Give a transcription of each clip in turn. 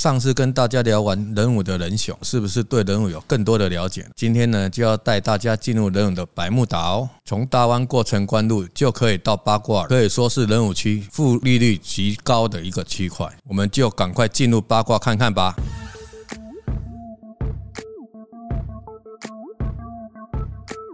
上次跟大家聊完人武的人雄，是不是对人武有更多的了解？今天呢，就要带大家进入人武的百慕达哦。从大湾过城关路就可以到八卦，可以说是人武区负利率极高的一个区块。我们就赶快进入八卦看看吧。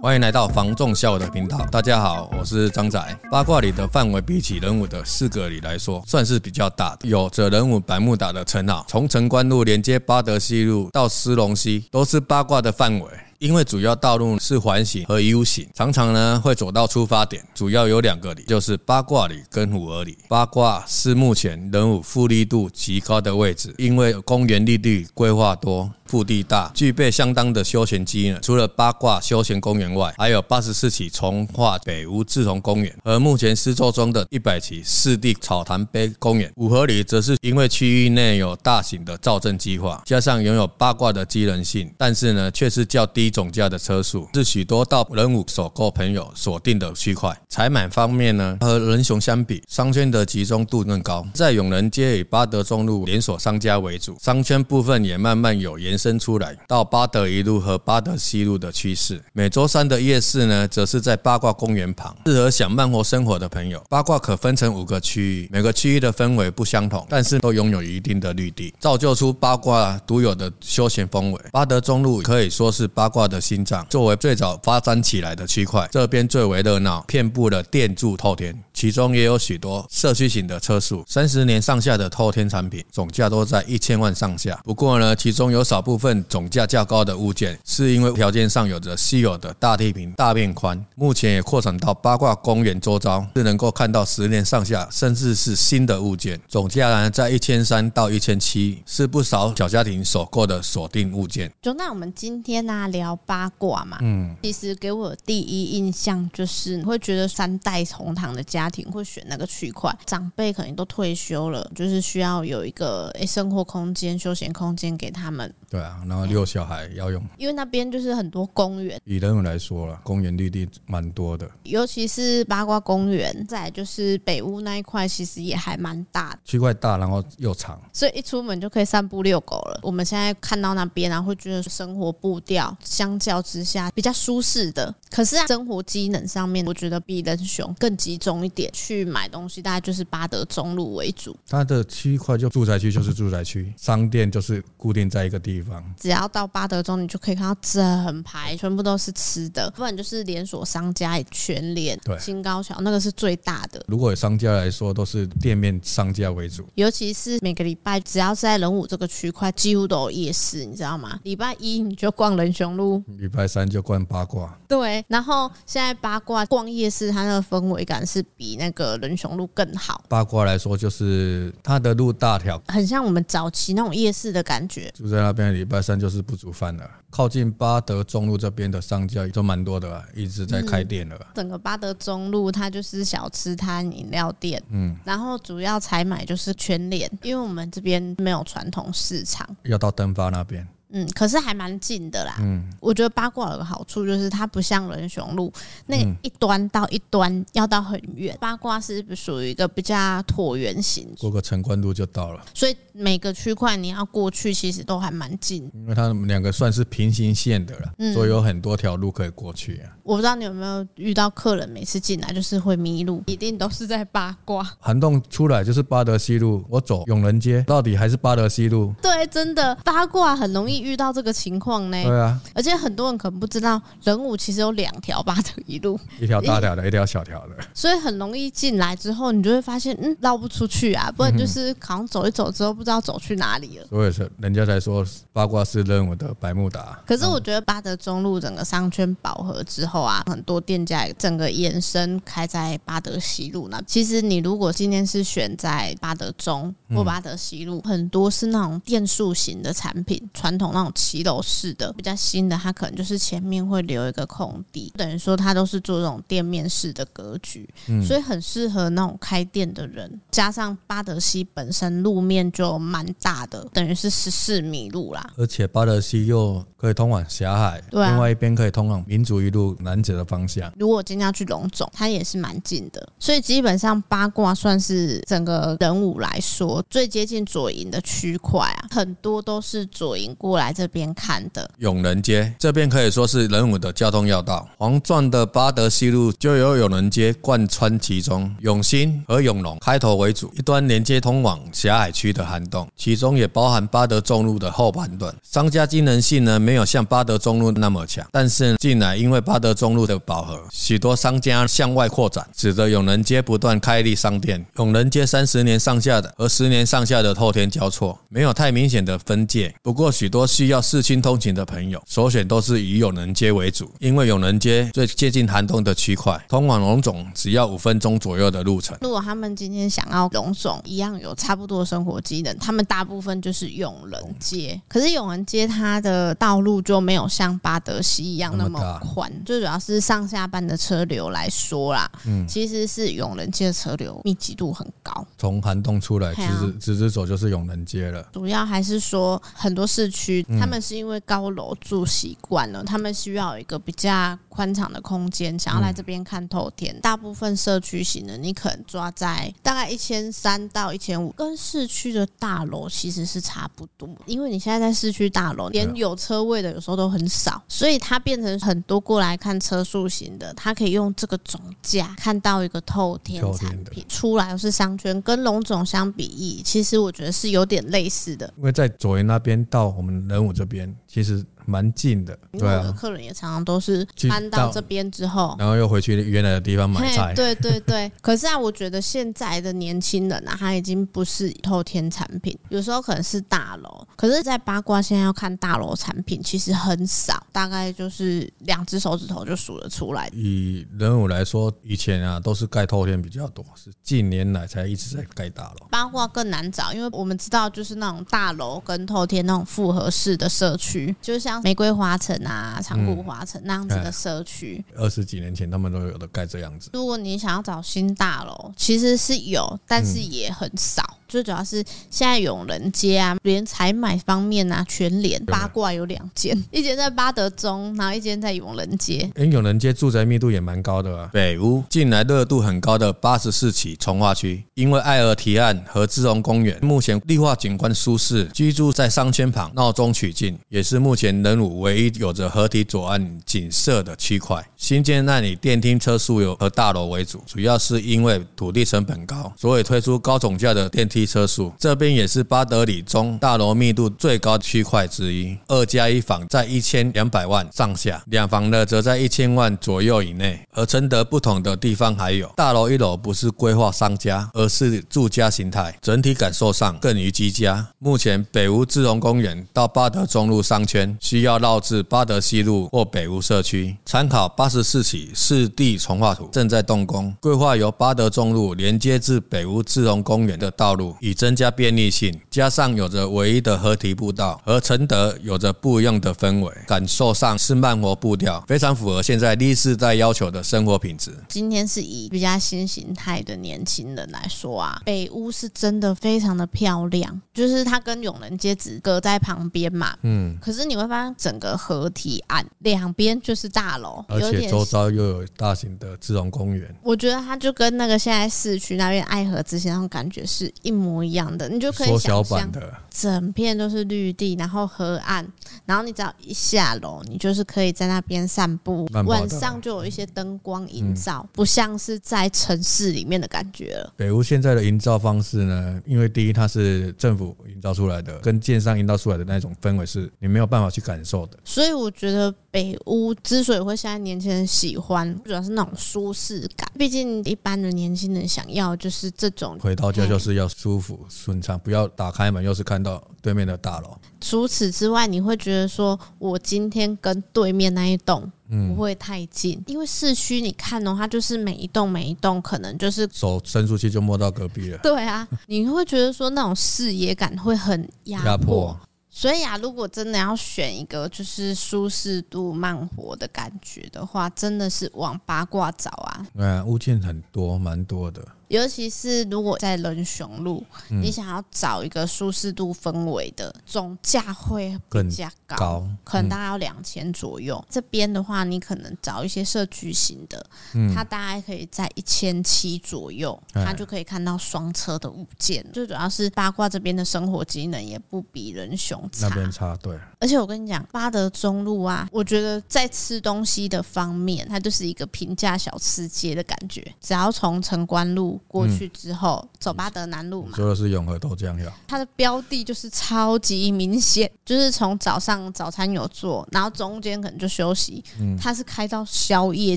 欢迎来到房仲小武的频道，大家好，我是张仔。八卦里的范围比起人物的四个里来说，算是比较大的，有着人物百慕达的称号。从城关路连接八德西路到狮龙溪，都是八卦的范围。因为主要道路是环形和 U 型，常常呢会走到出发点，主要有两个里，就是八卦里跟五儿里。八卦是目前人武复利度极高的位置，因为公园绿地规划多，腹地大，具备相当的休闲机能。除了八卦休闲公园外，还有八十四期从化北屋志同公园，和目前施作中的一百期湿地草潭杯公园。虎儿里则是因为区域内有大型的造镇计划，加上拥有八卦的机能性，但是呢却是较低。总价的车数是许多到仁武首购朋友锁定的区块。采买方面呢，和仁雄相比，商圈的集中度更高。在永仁街以八德中路连锁商家为主，商圈部分也慢慢有延伸出来到八德一路和八德西路的趋势。每周三的夜市呢，则是在八卦公园旁，适合想慢活生活的朋友。八卦可分成五个区域，每个区域的氛围不相同，但是都拥有一定的绿地，造就出八卦独有的休闲氛围。八德中路可以说是八卦的心脏，作为最早发展起来的区块，这边最为热闹，遍布了电柱透天，其中也有许多社区型的车数，三十年上下的透天产品，总价都在一千万上下。不过呢，其中有少部分总价较高的物件，是因为条件上有着稀有的大地坪、大面宽，目前也扩展到八卦公园周遭，是能够看到十年上下，甚至是新的物件，总价呢在一千三到一千七，是不少小家庭所购的锁定物件。就那我们今天呢、啊、聊八卦嘛，嗯，其实给我第一印象就是，你会觉得三代同堂的家庭会选那个区块，长辈可能都退休了，就是需要有一个诶生活空间、休闲空间给他们。对啊，然后遛小孩要用，因为那边就是很多公园。以人文来说了，公园绿地蛮多的，尤其是八卦公园，再来就是北屋那一块，其实也还蛮大的，区块大，然后又长，所以一出门就可以散步遛狗了。我们现在看到那边，然后会觉得生活步调相较之下比较舒适的，可是啊，生活机能上面，我觉得比仁雄更集中一点。去买东西大概就是八德中路为主，它的区块就住宅区就是住宅区，商店就是固定在一个地方。只要到八德中，你就可以看到整排全部都是吃的，不然就是连锁商家全联、对新高桥那个是最大的。如果有商家来说，都是店面商家为主，尤其是每个礼拜只要是在仁武这个区块，几乎都有夜市，你知道吗？礼拜一你就逛仁雄路，礼拜三就逛八卦。对，然后现在八卦逛夜市，它那个氛围感是比那个仁雄路更好。八卦来说，就是它的路大条，很像我们早期那种夜市的感觉。住在那边，礼拜三就是不煮饭了。靠近八德中路这边的商家都蛮多的啊，一直在开店了。整个八德中路它就是小吃摊、饮料店，嗯，然后主要采买就是全联，因为我们这边没有传统市场，要到登发那边。嗯，可是还蛮近的啦。嗯，我觉得八卦有个好处就是它不像人雄路那一端到一端要到很远，嗯、八卦是属于一个比较椭圆形，过个城关路就到了。所以每个区块你要过去其实都还蛮近，因为它们两个算是平行线的了，嗯、所以有很多条路可以过去啊。我不知道你有没有遇到客人每次进来就是会迷路，一定都是在八卦。涵洞出来就是八德西路，我走永仁街到底还是八德西路？对，真的八卦很容易。遇到这个情况呢？对啊，而且很多人可能不知道，仁武其实有两条八德一路，一条大条的，一条小条的，所以很容易进来之后，你就会发现，嗯，绕不出去啊，不然就是好像走一走之后，不知道走去哪里了。所以是人家才说八卦是仁武的百慕达。可是我觉得八德中路整个商圈饱和之后啊，很多店家整个延伸开在巴德西路那。其实你如果今天是选在巴德中或巴德西路，很多是那种店数型的产品，传统。那种骑楼式的比较新的，它可能就是前面会留一个空地，等于说它都是做这种店面式的格局，嗯、所以很适合那种开店的人。加上巴德西本身路面就蛮大的，等于是十四米路啦，而且巴德西又可以通往霞海，对啊、另外一边可以通往民族一路，南泽的方向。如果今天要去龙总，它也是蛮近的，所以基本上八卦算是整个人武来说最接近左营的区块啊，很多都是左营过来这边看的。永仁街这边可以说是人武的交通要道，黄钻的巴德西路就由永仁街贯穿其中，永兴和永隆开头为主，一端连接通往狭海区的涵洞，其中也包含巴德中路的后半段。商家机能性呢，没有像巴德中路那么强，但是近来因为巴德中路的饱和，许多商家向外扩展，使得永仁街不断开立商店。永仁街三十年上下的和十年上下的透天交错，没有太明显的分界。不过许多需要市区通勤的朋友，首选都是以永仁街为主，因为永仁街最接近寒洞的区块，通往龙总只要五分钟左右的路程。如果他们今天想要龙总一样有差不多的生活机能，他们大部分就是永仁街。可是永仁街它的道路就没有像巴德西一样那么宽，最主要是上下班的车流来说啦，嗯，其实是永仁街的车流密集度很高。从涵洞出来直直直直走就是永仁街了。主要还是说很多市区他们是因为高楼住习惯了，他们需要一个比较宽敞的空间，想要来这边看透天。大部分社区型的，你可能抓在大概一千三到一千五，跟市区的大楼其实是差不多。因为你现在在市区大楼，连有车位的有时候都很少，所以它变成很多过来看车速型的，它可以用这个总价看到一个透天产品出来，又是商圈，跟龙总相比翼，其实我觉得是有点类似的。因为在左营那边到我们人武这边，其实。蛮近的，对啊，客人也常常都是搬到这边之后，然后又回去原来的地方买菜。对对对，可是啊，我觉得现在的年轻人啊，他已经不是透天产品，有时候可能是大楼。可是，在八卦现在要看大楼产品，其实很少，大概就是两只手指头就数得出来。以人武来说，以前啊都是盖透天比较多，是近年来才一直在盖大楼。八卦更难找，因为我们知道，就是那种大楼跟透天那种复合式的社区，就像。玫瑰花城啊，长谷花城那样子的社区，二十几年前他们都有的盖这样子。如果你想要找新大楼，其实是有，但是也很少。最主要是现在永仁街啊，连采买方面啊，全联八卦有两间，一间在八德中，然后一间在永仁街。哎，永仁街住宅密度也蛮高的啊。北屋近来热度很高的八十四期从化区，因为爱尔提岸和志荣公园，目前绿化景观舒适，居住在商圈旁，闹中取静，也是目前仁武唯一有着河堤左岸景色的区块。新建那里电梯车速有和大楼为主，主要是因为土地成本高，所以推出高总价的电梯。车数这边也是八德里中大楼密度最高区块之一，二加一房在一千两百万上下，两房的则在一千万左右以内。而承德不同的地方还有，大楼一楼不是规划商家，而是住家形态，整体感受上更于居家。目前北屋志荣公园到八德中路商圈需要绕至八德西路或北屋社区，参考八十四期市地重划图，正在动工，规划由八德中路连接至北屋志荣公园的道路。以增加便利性，加上有着唯一的合体步道，和承德有着不一样的氛围，感受上是慢活步调，非常符合现在第世代要求的生活品质。今天是以比较新形态的年轻人来说啊，北屋是真的非常的漂亮，就是它跟永仁街只隔在旁边嘛，嗯，可是你会发现整个河堤岸两边就是大楼，而且周遭又有大型的自然公园，我觉得它就跟那个现在市区那边爱河之前那种感觉是一模。模一样的，你就可以想象，整片都是绿地，然后河岸，然后你只要一下楼，你就是可以在那边散步。晚上就有一些灯光营造，不像是在城市里面的感觉了。北屋现在的营造方式呢，因为第一它是政府营造出来的，跟建商营造出来的那种氛围是你没有办法去感受的。所以我觉得北屋之所以会现在年轻人喜欢，主要是那种舒适感。毕竟一般的年轻人想要就是这种回到家就是要舒服。顺畅，不要打开门又是看到对面的大楼。除此之外，你会觉得说，我今天跟对面那一栋不会太近，嗯、因为市区你看的话，就是每一栋每一栋可能就是手伸出去就摸到隔壁了。对啊，你会觉得说那种视野感会很压迫。所以啊，如果真的要选一个就是舒适度慢活的感觉的话，真的是往八卦找啊。嗯，物件很多，蛮多的。尤其是如果在仁雄路，嗯、你想要找一个舒适度氛围的，总价会比较高，可能大概要两千左右。这边的话，你可能找一些社区型的，嗯、它大概可以在一千七左右，它就可以看到双车的物件。最主要是八卦这边的生活机能也不比仁雄差，那边差对。而且我跟你讲，八德中路啊，我觉得在吃东西的方面，它就是一个平价小吃街的感觉。只要从城关路过去之后，嗯、走巴德南路嘛，说的是永和豆浆呀。它的标的就是超级明显，就是从早上早餐有做，然后中间可能就休息。嗯，它是开到宵夜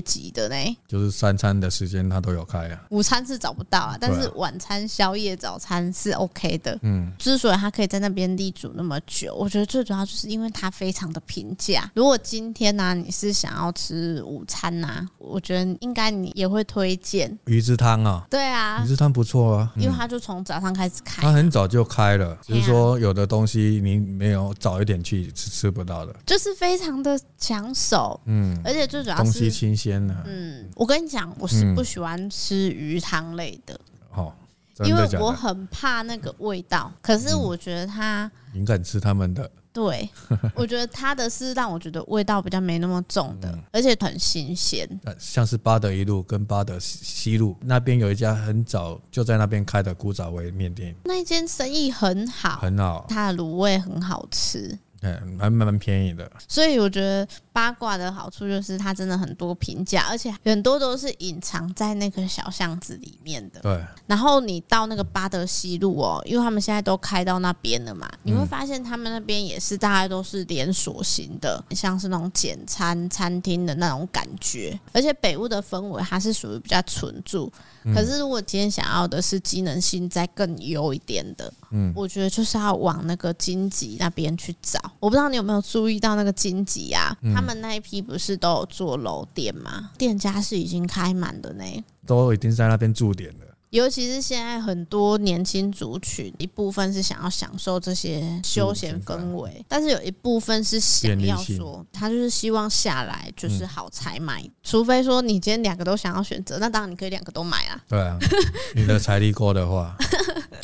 级的呢，就是三餐的时间它都有开啊。午餐是找不到啊，但是晚餐、宵夜、早餐是 OK 的。嗯，之所以它可以在那边立足那么久，我觉得最主要就是因为它非常的平价。如果今天呢、啊，你是想要吃午餐呐、啊，我觉得应该你也会推荐鱼子汤啊。对啊，鱼子汤不错啊，因为它就从早上开始开，它很早就开了，只是说有的东西你没有早一点去是吃不到的，就是非常的抢手。嗯，而且最主要是东西新鲜的。嗯，我跟你讲，我是不喜欢吃鱼汤类的。哦。因为我很怕那个味道，可是我觉得它，你敢吃他们的？对，我觉得它的是让我觉得味道比较没那么重的，而且很新鲜。像是八德一路跟八德西路那边有一家很早就在那边开的古早味面店，那间生意很好，很好，它的卤味很好吃。嗯，还蛮蛮便宜的，所以我觉得八卦的好处就是它真的很多评价，而且很多都是隐藏在那个小巷子里面的。对。然后你到那个巴德西路哦，因为他们现在都开到那边了嘛，你会发现他们那边也是大概都是连锁型的，像是那种简餐餐厅的那种感觉。而且北屋的氛围它是属于比较纯住，可是如果今天想要的是机能性再更优一点的，嗯，我觉得就是要往那个金吉那边去找。我不知道你有没有注意到那个金吉啊？嗯、他们那一批不是都有做楼店吗？店家是已经开满的呢，都已经在那边驻点了。尤其是现在很多年轻族群，一部分是想要享受这些休闲氛围，但是有一部分是想要说，他就是希望下来就是好才买。嗯、除非说你今天两个都想要选择，那当然你可以两个都买啊。对啊，你的财力够的话。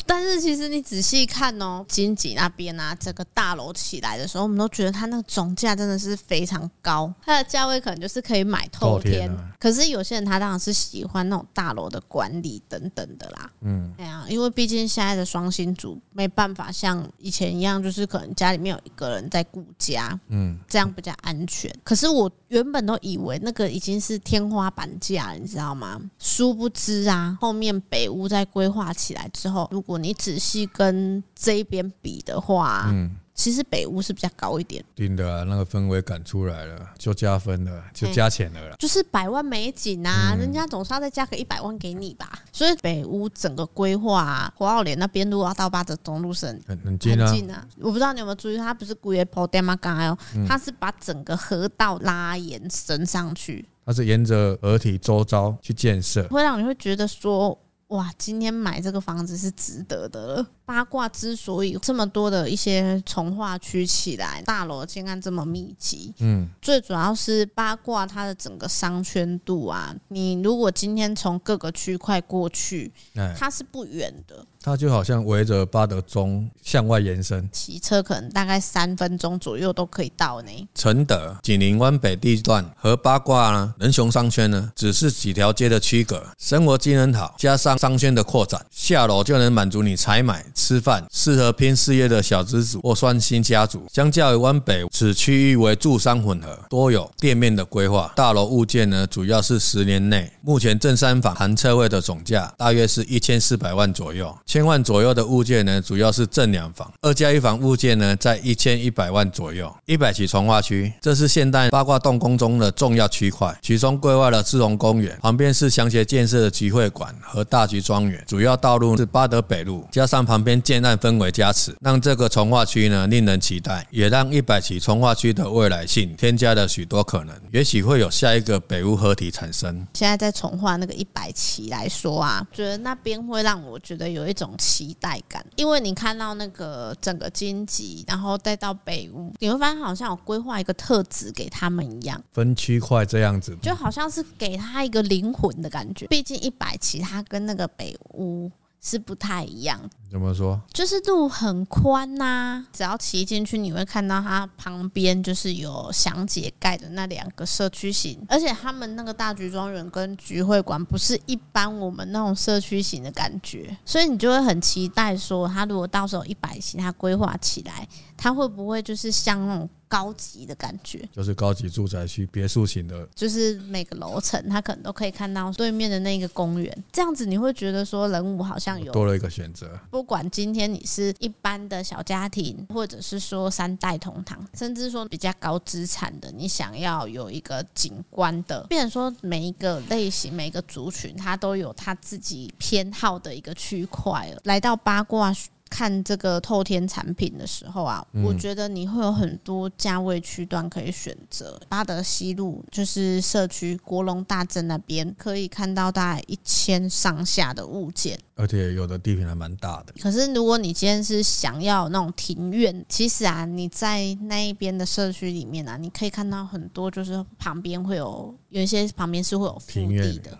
但是其实你仔细看哦，金吉那边啊，这个大楼起来的时候，我们都觉得它那个总价真的是非常高，它的价位可能就是可以买透天。可是有些人他当然是喜欢那种大楼的管理等等的啦。嗯，对啊，因为毕竟现在的双薪族没办法像以前一样，就是可能家里面有一个人在顾家，嗯，这样比较安全。可是我原本都以为那个已经是天花板价，你知道吗？殊不知啊，后面北屋在规划起来之后，如果你仔细跟这边比的话，嗯，其实北屋是比较高一点。定的啊，那个氛围感出来了，就加分了，就加钱了啦。就是百万美景啊，嗯、人家总是要再加个一百万给你吧。所以北屋整个规划啊，火澳连那边如果要到八德中路是很很近啊，近啊。我不知道你有没有注意，它不是古月坡店吗？刚才哦，它是把整个河道拉延伸上去，它是沿着河体周遭去建设，会让你会觉得说。哇，今天买这个房子是值得的了。八卦之所以这么多的一些从化区起来，大楼建案这么密集，嗯，最主要是八卦它的整个商圈度啊。你如果今天从各个区块过去，它是不远的。它就好像围着巴德中向外延伸，骑车可能大概三分钟左右都可以到呢。承德、锦林湾北地段和八卦呢，仁雄商圈呢，只是几条街的区隔，生活机能好，加上商圈的扩展，下楼就能满足你采买、吃饭，适合拼事业的小资族或双薪家族。相较于湾北，此区域为住商混合，多有店面的规划，大楼物件呢，主要是十年内，目前正三房含车位的总价大约是一千四百万左右。千万左右的物件呢，主要是正两房，二加一房物件呢，在一千一百万左右。一百起重化区，这是现代八卦动工中的重要区块，其中规划了志荣公园，旁边是详协建设的集会馆和大橘庄园。主要道路是八德北路，加上旁边建案氛围加持，让这个重化区呢令人期待，也让一百起重化区的未来性添加了许多可能，也许会有下一个北屋合体产生。现在在重化那个一百起来说啊，觉得那边会让我觉得有一种。种期待感，因为你看到那个整个荆棘，然后带到北屋，你会发现好像有规划一个特质给他们一样，分区块这样子，就好像是给他一个灵魂的感觉。毕竟一百期，他跟那个北屋。是不太一样，怎么说？就是路很宽呐、啊，只要骑进去，你会看到它旁边就是有祥姐盖的那两个社区型，而且他们那个大橘庄园跟橘会馆不是一般我们那种社区型的感觉，所以你就会很期待说，它如果到时候一百期，它规划起来，它会不会就是像那种。高级的感觉，就是高级住宅区别墅型的，就是每个楼层它可能都可以看到对面的那个公园，这样子你会觉得说人物好像有多了一个选择。不管今天你是一般的小家庭，或者是说三代同堂，甚至说比较高资产的，你想要有一个景观的，变成说每一个类型、每一个族群，它都有它自己偏好的一个区块了。来到八卦。看这个透天产品的时候啊，我觉得你会有很多价位区段可以选择。八德西路就是社区国龙大镇那边，可以看到大概一千上下的物件，而且有的地平还蛮大的。可是如果你今天是想要那种庭院，其实啊，你在那一边的社区里面啊，你可以看到很多，就是旁边会有有一些旁边是会有庭院的。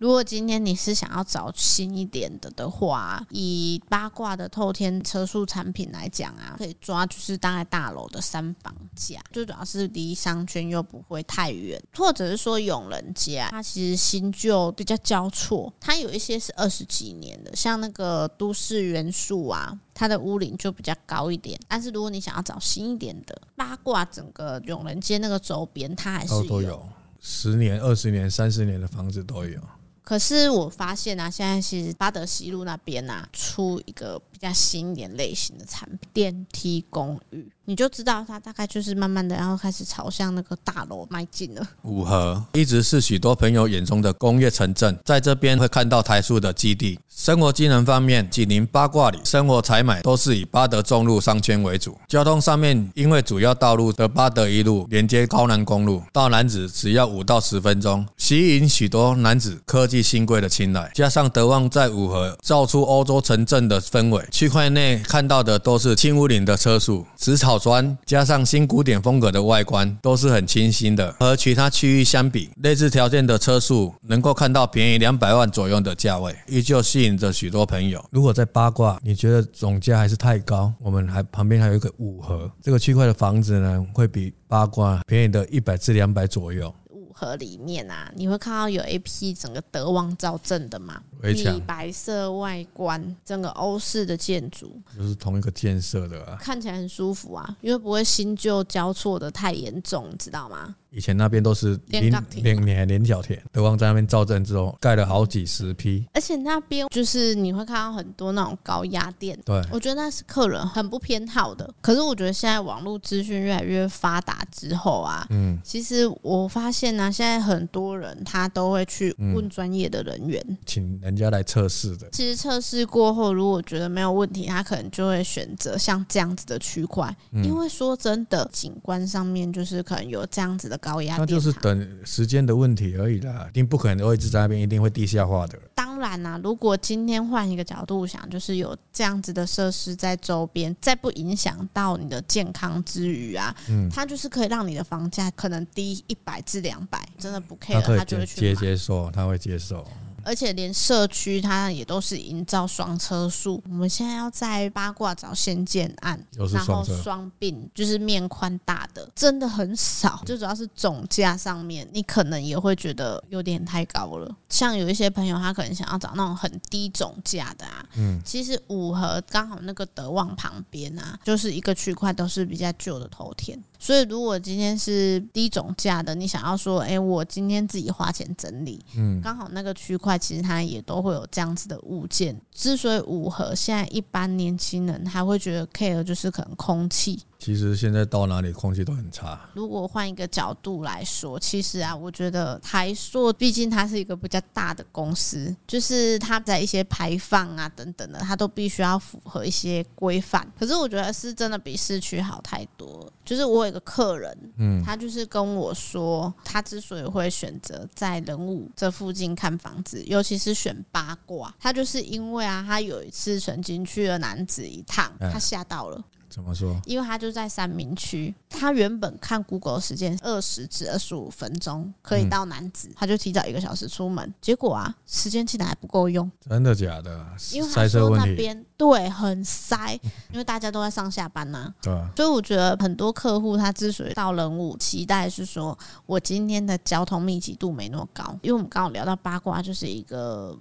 如果今天你是想要找新一点的的话，以八卦的透天车速产品来讲啊，可以抓就是大概大楼的三房价，最主要是离商圈又不会太远，或者是说永仁街，它其实新旧比较交错，它有一些是二十几年的，像那个都市元素啊，它的屋龄就比较高一点。但是如果你想要找新一点的，八卦整个永仁街那个周边，它还是，都有十年、二十年、三十年的房子都有。可是我发现啊，现在其实八德西路那边啊，出一个比较新一点类型的产品——电梯公寓。你就知道它大概就是慢慢的，然后开始朝向那个大楼迈进了。五和一直是许多朋友眼中的工业城镇，在这边会看到台塑的基地。生活机能方面，紧邻八卦里，生活采买都是以巴德中路商圈为主。交通上面，因为主要道路的巴德一路连接高南公路，到南子只要五到十分钟，吸引许多楠梓科技新贵的青睐。加上德旺在五和造出欧洲城镇的氛围，区块内看到的都是轻屋龄的车速，紫草。砖加上新古典风格的外观都是很清新的，和其他区域相比，类似条件的车速能够看到便宜两百万左右的价位，依旧吸引着许多朋友。如果在八卦，你觉得总价还是太高，我们还旁边还有一个五和这个区块的房子呢，会比八卦便宜的一百至两百左右。五和里面啊，你会看到有一批整个德王造镇的吗？米白色外观，整个欧式的建筑，就是同一个建设的啊，看起来很舒服啊，因为不会新旧交错的太严重，你知道吗？以前那边都是连连连连角田，德旺在那边造镇之后，盖了好几十批，而且那边就是你会看到很多那种高压电，对，我觉得那是客人很不偏好的。可是我觉得现在网络资讯越来越发达之后啊，嗯，其实我发现呢、啊，现在很多人他都会去问专业的人员，请人家来测试的。其实测试过后，如果觉得没有问题，他可能就会选择像这样子的区块，因为说真的，景观上面就是可能有这样子的。高压，那就是等时间的问题而已啦，一定不可能会一直在那边，一定会地下化的。当然啦、啊，如果今天换一个角度想，就是有这样子的设施在周边，在不影响到你的健康之余啊，嗯，它就是可以让你的房价可能低一百至两百，真的不 care，他就会去接接受，他会接受。而且连社区它也都是营造双车速。我们现在要在八卦找先建案，然后双并就是面宽大的，真的很少。最主要是总价上面，你可能也会觉得有点太高了。像有一些朋友，他可能想要找那种很低总价的啊。嗯，其实五和刚好那个德旺旁边啊，就是一个区块都是比较旧的头天。所以，如果今天是低总价的，你想要说，哎、欸，我今天自己花钱整理，嗯，刚好那个区块其实它也都会有这样子的物件。之所以五和现在一般年轻人还会觉得 care，就是可能空气。其实现在到哪里空气都很差。如果换一个角度来说，其实啊，我觉得台塑毕竟它是一个比较大的公司，就是它在一些排放啊等等的，它都必须要符合一些规范。可是我觉得是真的比市区好太多。就是我有一个客人，嗯，他就是跟我说，他之所以会选择在仁武这附近看房子，尤其是选八卦，他就是因为啊，他有一次曾经去了南子一趟，他吓到了。怎么说？因为他就在三明区，他原本看 Google 时间二十至二十五分钟可以到南子，他就提早一个小时出门，结果啊，时间竟然还不够用。真的假的？因为他说那边对很塞，因为大家都在上下班呐、啊。对，所以我觉得很多客户他之所以到人武，期待是说我今天的交通密集度没那么高，因为我们刚好聊到八卦，就是一个。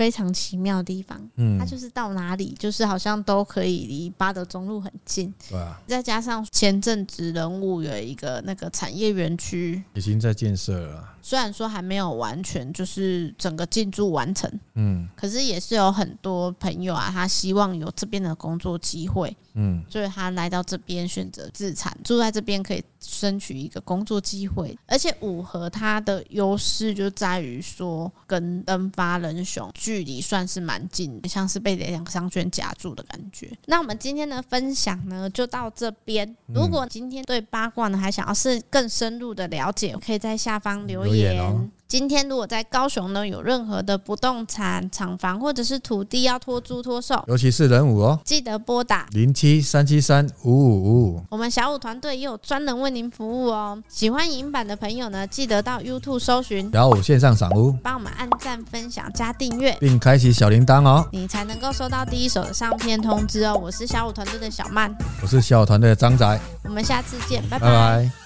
非常奇妙的地方，嗯，它就是到哪里，就是好像都可以离八德中路很近，对啊。再加上前阵子人物有一个那个产业园区，已经在建设了。虽然说还没有完全就是整个进驻完成，嗯，可是也是有很多朋友啊，他希望有这边的工作机会，嗯，所以他来到这边选择自产，住在这边可以争取一个工作机会。而且五和它的优势就在于说，跟登发人雄距离算是蛮近，像是被两个商圈夹住的感觉。那我们今天的分享呢，就到这边。如果今天对八卦呢还想要是更深入的了解，可以在下方留言。哦。今天如果在高雄呢，有任何的不动产、厂房或者是土地要托租托售，尤其是人武哦，记得拨打零七三七三五五五五。我们小五团队也有专人为您服务哦。喜欢影版的朋友呢，记得到 YouTube 搜寻小五线上赏屋，帮我们按赞、分享、加订阅，并开启小铃铛哦，你才能够收到第一手的上片通知哦。我是小五团队的小曼，我是小五团队的张仔，我们下次见，拜拜。拜拜。